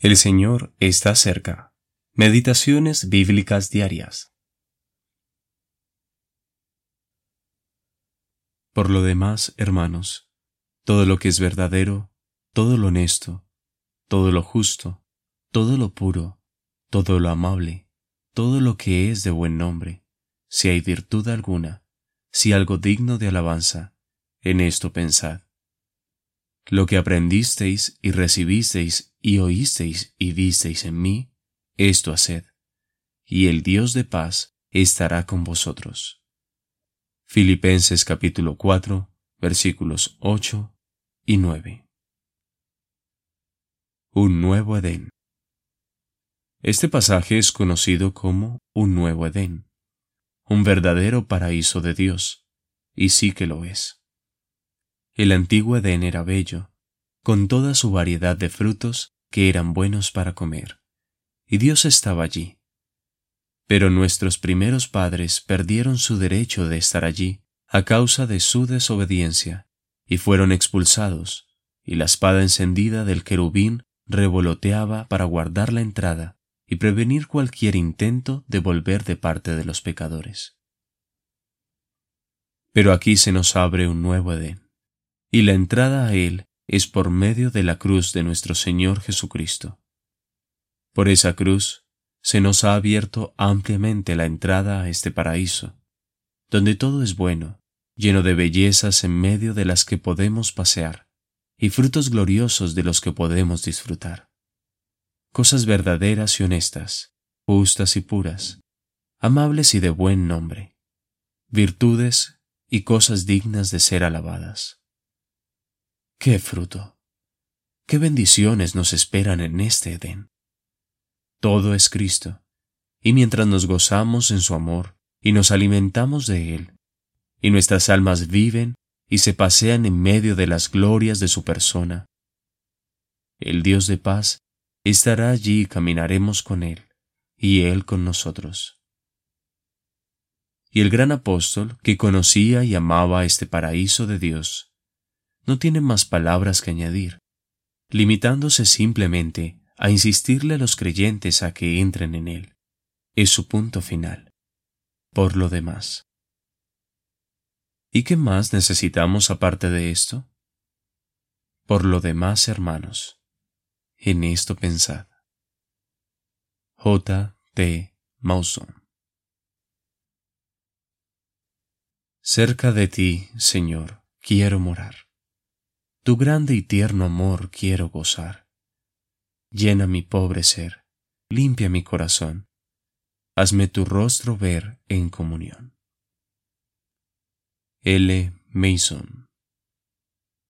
El Señor está cerca. Meditaciones bíblicas diarias. Por lo demás, hermanos, todo lo que es verdadero, todo lo honesto, todo lo justo, todo lo puro, todo lo amable, todo lo que es de buen nombre, si hay virtud alguna, si algo digno de alabanza, en esto pensad. Lo que aprendisteis y recibisteis y oísteis y visteis en mí, esto haced, y el Dios de paz estará con vosotros. Filipenses capítulo 4, versículos 8 y 9. Un nuevo Edén. Este pasaje es conocido como un nuevo Edén, un verdadero paraíso de Dios, y sí que lo es. El antiguo Edén era bello, con toda su variedad de frutos que eran buenos para comer, y Dios estaba allí. Pero nuestros primeros padres perdieron su derecho de estar allí a causa de su desobediencia, y fueron expulsados, y la espada encendida del querubín revoloteaba para guardar la entrada y prevenir cualquier intento de volver de parte de los pecadores. Pero aquí se nos abre un nuevo Edén y la entrada a Él es por medio de la cruz de nuestro Señor Jesucristo. Por esa cruz se nos ha abierto ampliamente la entrada a este paraíso, donde todo es bueno, lleno de bellezas en medio de las que podemos pasear, y frutos gloriosos de los que podemos disfrutar. Cosas verdaderas y honestas, justas y puras, amables y de buen nombre, virtudes y cosas dignas de ser alabadas. ¡Qué fruto! ¡Qué bendiciones nos esperan en este Edén! Todo es Cristo, y mientras nos gozamos en su amor y nos alimentamos de Él, y nuestras almas viven y se pasean en medio de las glorias de su persona, el Dios de paz estará allí y caminaremos con Él, y Él con nosotros. Y el gran apóstol, que conocía y amaba este paraíso de Dios, no tiene más palabras que añadir, limitándose simplemente a insistirle a los creyentes a que entren en él. Es su punto final. Por lo demás. ¿Y qué más necesitamos aparte de esto? Por lo demás, hermanos, en esto pensad. J. T. Mauson Cerca de ti, Señor, quiero morar. Tu grande y tierno amor quiero gozar. Llena mi pobre ser, limpia mi corazón, hazme tu rostro ver en comunión. L. Mason